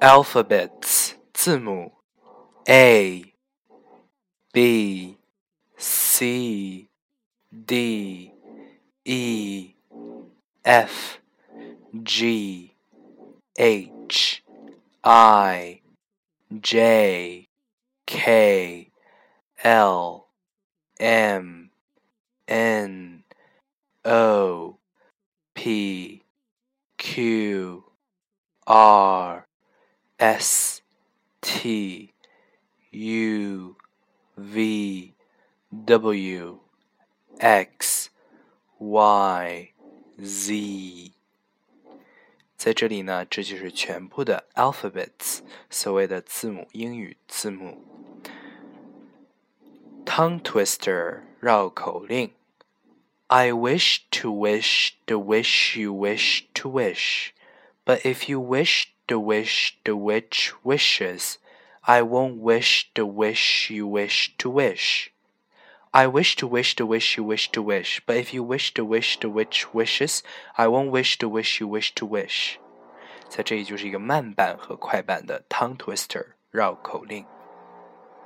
alphabets 字母 A B C D E F G H I J K L M N O P Q R S T U V W X Y Z，在这里呢，这就是全部的 alphabets，所谓的字母，英语字母。Tongue twister 绕口令。I wish to wish the wish you wish to wish, but if you wish the wish the witch wishes, I won't wish the wish you wish to wish. I wish to wish the wish you wish to wish, but if you wish the wish the witch wishes, I won't wish the wish you wish to wish. 在这里就是一个慢版和快版的 tongue twister 绕口令。